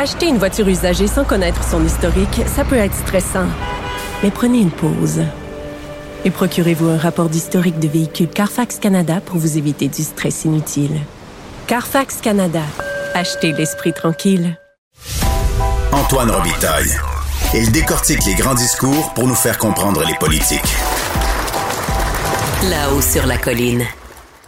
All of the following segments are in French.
Acheter une voiture usagée sans connaître son historique, ça peut être stressant. Mais prenez une pause. Et procurez-vous un rapport d'historique de véhicule Carfax Canada pour vous éviter du stress inutile. Carfax Canada. Achetez l'esprit tranquille. Antoine Robitaille. Il décortique les grands discours pour nous faire comprendre les politiques. Là-haut sur la colline.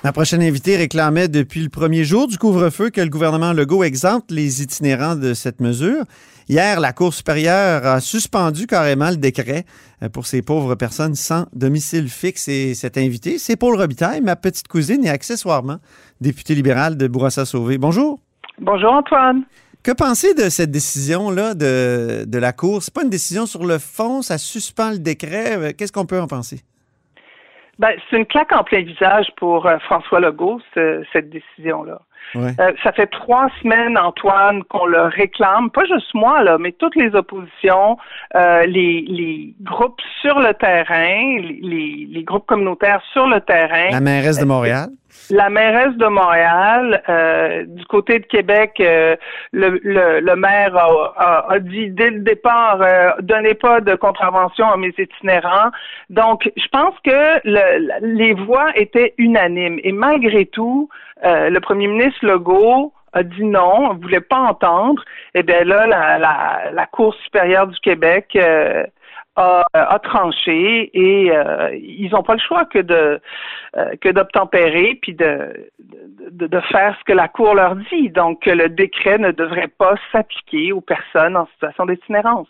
Ma prochaine invitée réclamait depuis le premier jour du couvre-feu que le gouvernement Legault exempte les itinérants de cette mesure. Hier, la Cour supérieure a suspendu carrément le décret euh, pour ces pauvres personnes sans domicile fixe. Et cette invitée, c'est Paul Robitaille, ma petite cousine et accessoirement députée libérale de Bourassa-Sauvé. Bonjour. Bonjour Antoine. Que penser de cette décision-là de, de la Cour? C'est pas une décision sur le fond, ça suspend le décret. Euh, qu'est-ce qu'on peut en penser? Ben, c'est une claque en plein visage pour euh, François Legault, cette décision-là. Euh, ça fait trois semaines, Antoine, qu'on le réclame, pas juste moi, là, mais toutes les oppositions, euh, les, les, groupes sur le terrain, les, les, groupes communautaires sur le terrain. La mairesse de Montréal. La mairesse de Montréal, euh, du côté de Québec, le, le, le, maire a, a, dit dès le départ, donnez pas de contravention à mes itinérants. Donc, je pense que le, les voix étaient unanimes. Et malgré tout, euh, le premier ministre Legault a dit non, ne voulait pas entendre. Et eh bien là, la, Cour supérieure du Québec euh, a, a, tranché et euh, ils n'ont pas le choix que de que d'obtempérer puis de, de, de, faire ce que la Cour leur dit. Donc, le décret ne devrait pas s'appliquer aux personnes en situation d'itinérance.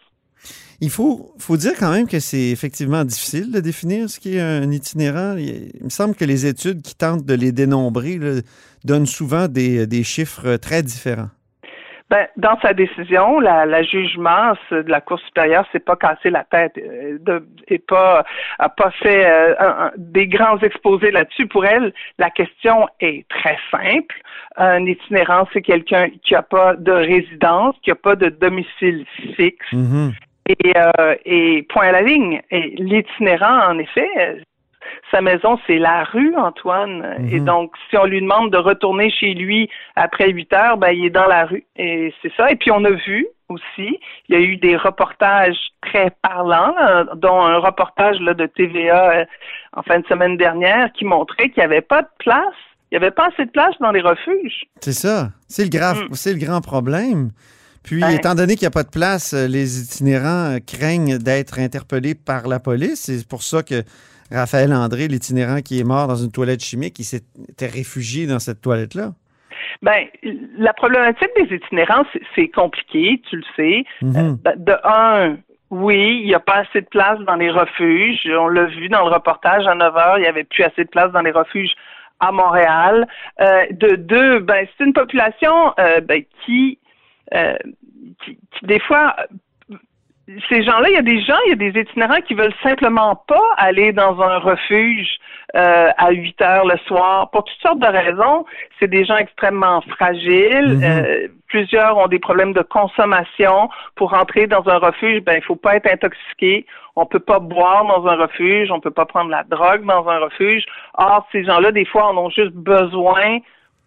Il faut, faut dire quand même que c'est effectivement difficile de définir ce qui est un itinérant. Il me semble que les études qui tentent de les dénombrer donnent souvent des, des, chiffres très différents. Ben, dans sa décision, la, la jugement de la Cour supérieure s'est pas cassé la tête euh, de, et pas a pas fait euh, des grands exposés là-dessus. Pour elle, la question est très simple. Un itinérant, c'est quelqu'un qui a pas de résidence, qui a pas de domicile fixe. Mm-hmm. Et, euh, et point à la ligne. L'itinérant, en effet, sa maison, c'est la rue, Antoine. Et mhm. donc, si on lui demande de retourner chez lui après 8 heures, ben, il est dans la rue. Et c'est ça. Et puis, on a vu aussi, il y a eu des reportages très parlants, dont un reportage là, de TVA euh, en fin de semaine dernière qui montrait qu'il n'y avait pas de place. Il n'y avait pas assez de place dans les refuges. C'est ça. C'est le, grave, mm. c'est le grand problème. Puis, étant donné qu'il n'y a pas de place, euh, les itinérants euh, craignent d'être interpellés par la police. C'est pour ça que Raphaël André, l'itinérant qui est mort dans une toilette chimique, il s'était réfugié dans cette toilette-là. Ben, la problématique des itinérants, c'est compliqué, tu le sais. Mhm. Euh, ben, de un, oui, il n'y a pas assez de place dans les refuges. On l'a vu dans le reportage à 9 heures, il n'y avait plus assez de place dans les refuges à Montréal. de deux, ben, c'est une population ben, qui euh, qui, des fois ces gens-là, il y a des gens, il y a des itinérants qui veulent simplement pas aller dans un refuge euh, à 8 heures le soir pour toutes sortes de raisons. C'est des gens extrêmement fragiles. Mhm. Euh, plusieurs ont des problèmes de consommation. Pour entrer dans un refuge, ben il faut pas être intoxiqué. On peut pas boire dans un refuge. On peut pas prendre la drogue dans un refuge. Or, ces gens-là, des fois, en ont juste besoin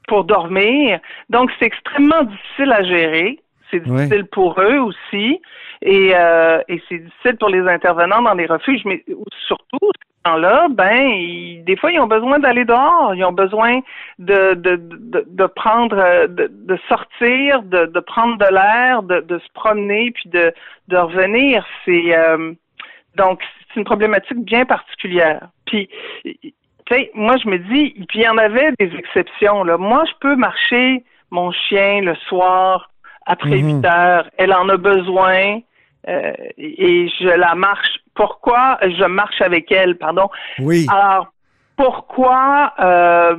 pour dormir. Donc, c'est extrêmement difficile à gérer. C'est difficile pour eux aussi. Et, euh, et c'est difficile pour les intervenants dans les refuges, mais surtout, ces gens-là, ben, des fois, ils ont besoin d'aller dehors. Ils ont besoin de, de, de, de prendre, de, de sortir, de, de prendre de l'air, de, de se promener, puis de, de revenir. C'est euh, donc c'est une problématique bien particulière. Puis moi, je me dis, il y en avait des exceptions. Là. Moi, je peux marcher mon chien le soir après 8 mhm. heures. Elle en a besoin euh, et je la marche. Pourquoi je marche avec elle, pardon? Oui. Alors, pourquoi euh,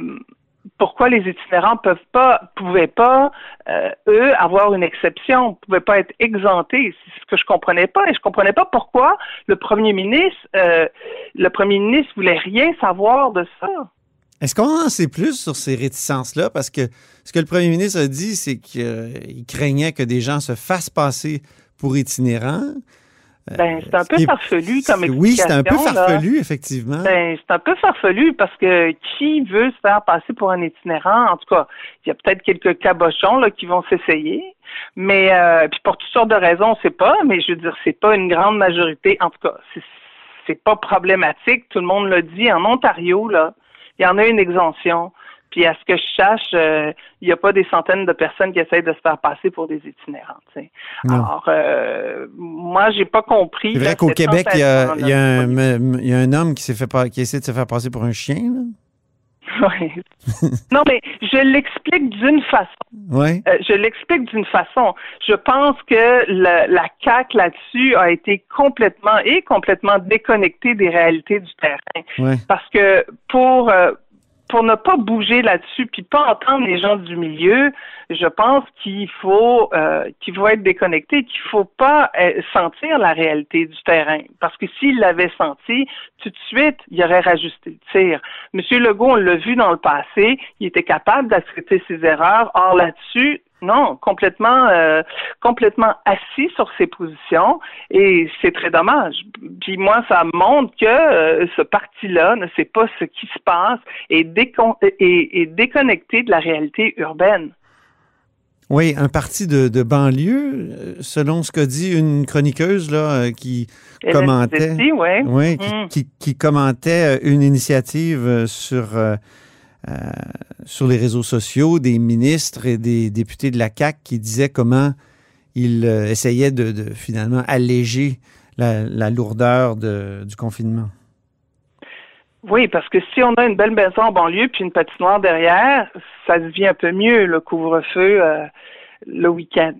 pourquoi les itinérants peuvent pas, pouvaient pas, euh, eux, avoir une exception, pouvaient pas être exemptés. C'est ce que je comprenais pas, et je comprenais pas pourquoi le premier ministre, euh, le premier ministre voulait rien savoir de ça. Est-ce qu'on en sait plus sur ces réticences-là? Parce que ce que le premier ministre a dit, c'est qu'il craignait que des gens se fassent passer pour itinérants. Ben, c'est un peu farfelu comme explication. Oui, c'est un peu farfelu, effectivement. Ben, c'est un peu farfelu parce que qui veut se faire passer pour un itinérant? En tout cas, il y a peut-être quelques cabochons là, qui vont s'essayer. Mais euh, puis pour toutes sortes de raisons, on sait pas, mais je veux dire, c'est pas une grande majorité. En tout cas, c'est pas problématique. Tout le monde l'a dit. En Ontario, là, il y en a une exemption. Puis à ce que je sache, euh, il n'y a pas des centaines de personnes qui essayent de se faire passer pour des itinérants. Alors, euh, moi, j'ai pas compris. C'est vrai qu'au Québec, il y, a, un, homme qui s'est fait qui essaie de se faire passer pour un chien. Là? Oui. non, mais je l'explique d'une façon. Oui. Euh, je l'explique d'une façon. Je pense que la, la CAC là-dessus a été complètement et complètement déconnectée des réalités du terrain. Oui. Parce que pour euh, pour ne pas bouger là-dessus puis pas entendre les gens du milieu, je pense qu'il faut euh, qu'il faut être déconnecté, qu'il faut pas euh, sentir la réalité du terrain. Parce que s'il l'avait senti, tout de suite, il aurait rajusté le tir. Monsieur Legault, on l'a vu dans le passé, il était capable d'accepter ses erreurs. Or là-dessus, non, complètement, euh, complètement assis sur ses positions et c'est très dommage. Puis moi, ça montre que euh, ce parti-là ne sait pas ce qui se passe et est, déconnecté de la réalité urbaine. Oui, un parti de, banlieue, euh, selon ce qu'a dit une chroniqueuse là, qui commentait, oui, mm. qui, commentait une initiative sur sur les réseaux sociaux des ministres et des députés de la CAC qui disaient comment ils euh, essayaient de, finalement alléger la, lourdeur du confinement. Oui, parce que si on a une belle maison en banlieue puis une patinoire derrière, ça devient un peu mieux le couvre-feu euh, le week-end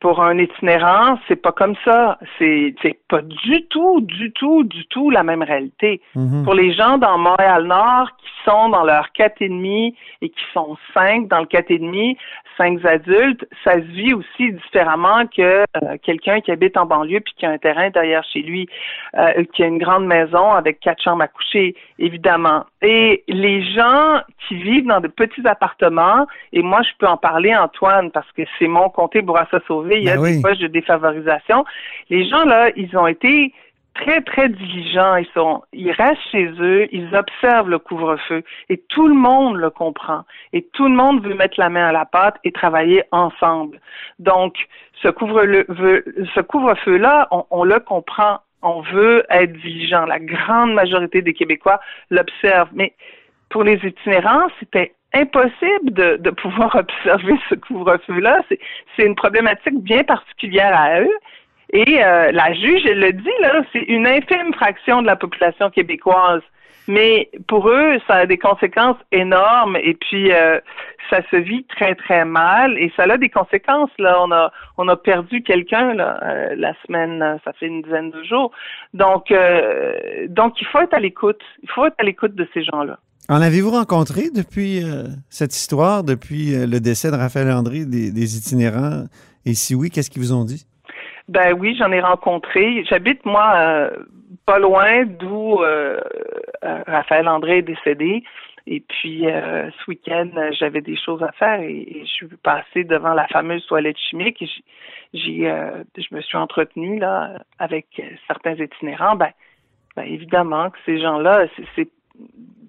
pour un itinérant, c'est pas comme ça. C'est pas du tout, du tout, du tout la même réalité. Mhm. Pour les gens dans Montréal-Nord qui sont dans leur quatre et demi et qui sont cinq dans le quatre et demi, cinq adultes, ça se vit aussi différemment que euh, quelqu'un qui habite en banlieue puis qui a un terrain derrière chez lui, euh, qui a une grande maison avec quatre chambres à coucher, évidemment. Et les gens qui vivent dans de petits appartements, et moi je peux en parler Antoine parce que c'est mon comté Bourassa Il y a ben des poches de défavorisation. Les gens là, ils ont été très, très diligents. Ils sont, ils restent chez eux, ils observent le couvre-feu et tout le monde le comprend. Et tout le monde veut mettre la main à la pâte et travailler ensemble. Donc, ce couvre-feu, ce couvre-feu-là, on, on le comprend. On veut être vigilant. La grande majorité des Québécois l'observent. Mais pour les itinérants, c'était impossible de, de pouvoir observer ce couvre-feu-là. C'est une problématique bien particulière à eux. Et euh, la juge, elle le dit, là, c'est une infime fraction de la population québécoise. Mais pour eux, ça a des conséquences énormes et puis euh, ça se vit très très mal et ça a des conséquences là. On a on a perdu quelqu'un là euh, la semaine, ça fait une dizaine de jours. Donc donc il faut être à l'écoute. Il faut être à l'écoute de ces gens-là. En avez-vous rencontré depuis cette histoire, depuis le décès de Raphaël André des, itinérants? Et si oui, qu'est-ce qu'ils vous ont dit? Ben oui, j'en ai rencontré. J'habite moi euh, pas loin d'où euh, euh, Raphaël André est décédé. Et puis ce week-end, j'avais des choses à faire et, je suis passée devant la fameuse toilette chimique. Et j'ai, je me suis entretenue là avec certains itinérants. Ben, ben évidemment que ces gens-là, c'est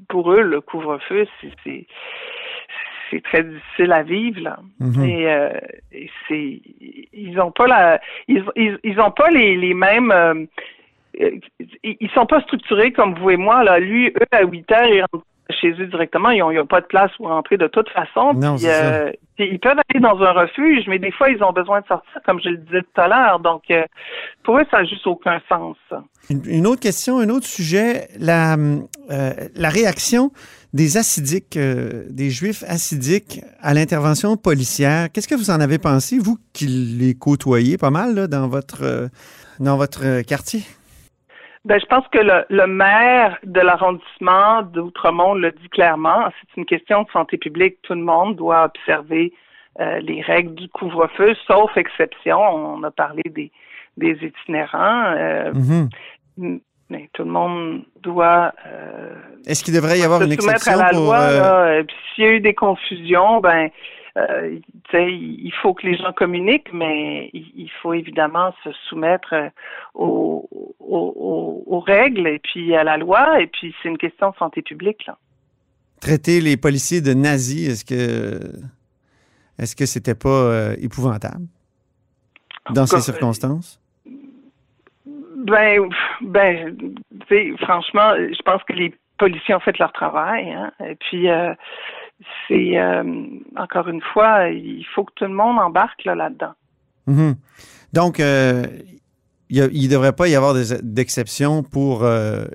pour eux le couvre-feu, c'est c'est très difficile à vivre là. Mhm. Euh, et, c'est ils ont pas la ils ils, ont pas les, les mêmes euh, ils sont pas structurés comme vous et moi là. Lui eux à 8 heures ils rentrent chez eux directement, ils n'ont pas de place pour rentrer de toute façon. Non, euh, ils peuvent aller dans un refuge, mais des fois, ils ont besoin de sortir, comme je le disais tout à l'heure. Donc, pour eux, ça n'a juste aucun sens. Une, autre question, un autre sujet, la, la réaction des acidiques, euh, des juifs acidiques à l'intervention policière. Qu'est-ce que vous en avez pensé, vous qui les côtoyez pas mal dans votre euh, dans votre euh, quartier? Ben, je pense que le, maire de l'arrondissement d'Outremont le dit clairement. C'est une question de santé publique. Tout le monde doit observer les règles du couvre-feu, sauf exception. On a parlé des, des itinérants. Mm-hmm. Mais tout le monde doit. Euh, Est-ce qu'il devrait y avoir une exception à la pour loi, euh, S'il y a eu des confusions, ben euh, il faut que les gens communiquent, mais il faut évidemment se soumettre aux, aux, aux, règles et puis à la loi. Et puis c'est une question de santé publique. Là. Traiter les policiers de nazis, est-ce que est-ce que c'était pas épouvantable dans ces circonstances? Ben, ben, franchement, je pense que les policiers ont fait leur travail. Hein. Et puis, euh, c'est euh, encore une fois, il faut que tout le monde embarque là, dedans mm-hmm. Donc, euh, il ne devrait pas y avoir d'exception pour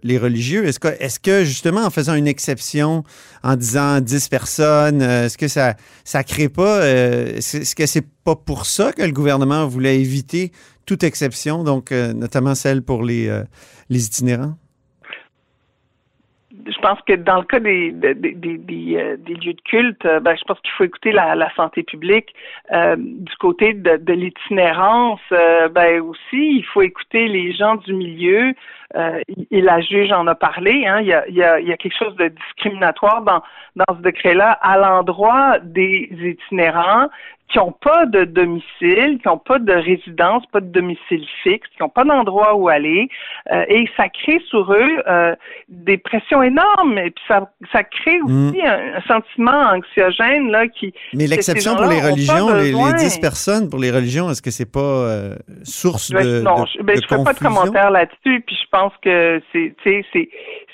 les religieux. Est-ce que, est que, justement, en faisant une exception, en disant 10 personnes, est-ce que ça ne crée pas, est-ce que c'est pas pour ça que le gouvernement voulait éviter toute exception, donc notamment celle pour les, les itinérants? je pense que dans le cas des, euh, des, lieux de culte, euh, ben, je pense qu'il faut écouter la, santé publique. Euh, du côté de, l'itinérance, ben aussi, il faut écouter les gens du milieu. et la juge en a parlé. Hein, il, y a, il, y a, il y a quelque chose de discriminatoire dans, dans ce décret-là à l'endroit des itinérants qui n'ont pas de domicile, qui n'ont pas de résidence, pas de domicile fixe, qui n'ont pas d'endroit où aller, euh, et ça crée sur eux euh, des pressions énormes, et puis ça, ça crée mm. aussi un, sentiment anxiogène là qui. Mais l'exception pour les religions, les, les, 10 personnes pour les religions, est-ce que c'est pas euh, source ben, de Non, je, ben, je fais pas de commentaire là-dessus, puis je pense que c'est,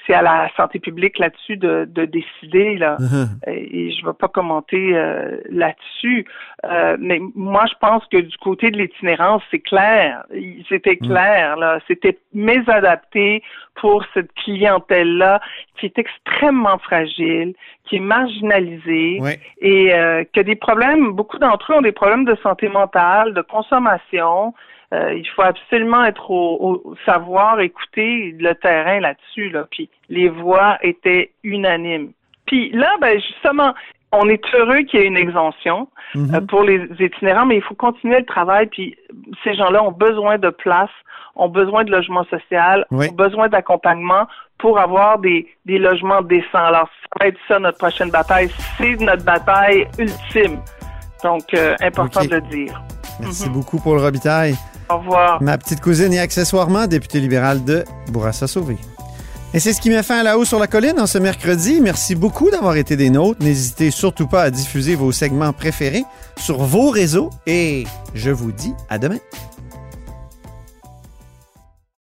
c'est à la santé publique là-dessus de, de, décider là. Uh-huh. Et je ne vais pas commenter euh, là-dessus. Euh, mais moi, je pense que du côté de l'itinérance, c'est clair. C'était mm. clair là. C'était mésadapté pour cette clientèle-là qui est extrêmement fragile, qui est marginalisée et euh, qui a des problèmes. Beaucoup d'entre eux ont des problèmes de santé mentale, de consommation. Euh, il faut absolument être au, savoir, écouter le terrain là-dessus. Là. Puis les voix étaient unanimes. Puis là, ben justement, on est heureux qu'il y ait une exemption mhm. euh, pour les itinérants, mais il faut continuer le travail. Puis ces gens-là ont besoin de place, ont besoin de logement social, ont besoin d'accompagnement pour avoir des, des logements décents. Alors, ça va être ça notre prochaine bataille. C'est notre bataille ultime. Donc, euh, important de le dire. Merci mhm. beaucoup, Paul Robitaille. Au revoir. Ma petite cousine et accessoirement députée libérale de Bourassa-Sauvé. Et c'est ce qui met fin à la hausse sur la colline en ce mercredi. Merci beaucoup d'avoir été des nôtres. N'hésitez surtout pas à diffuser vos segments préférés sur vos réseaux et je vous dis à demain.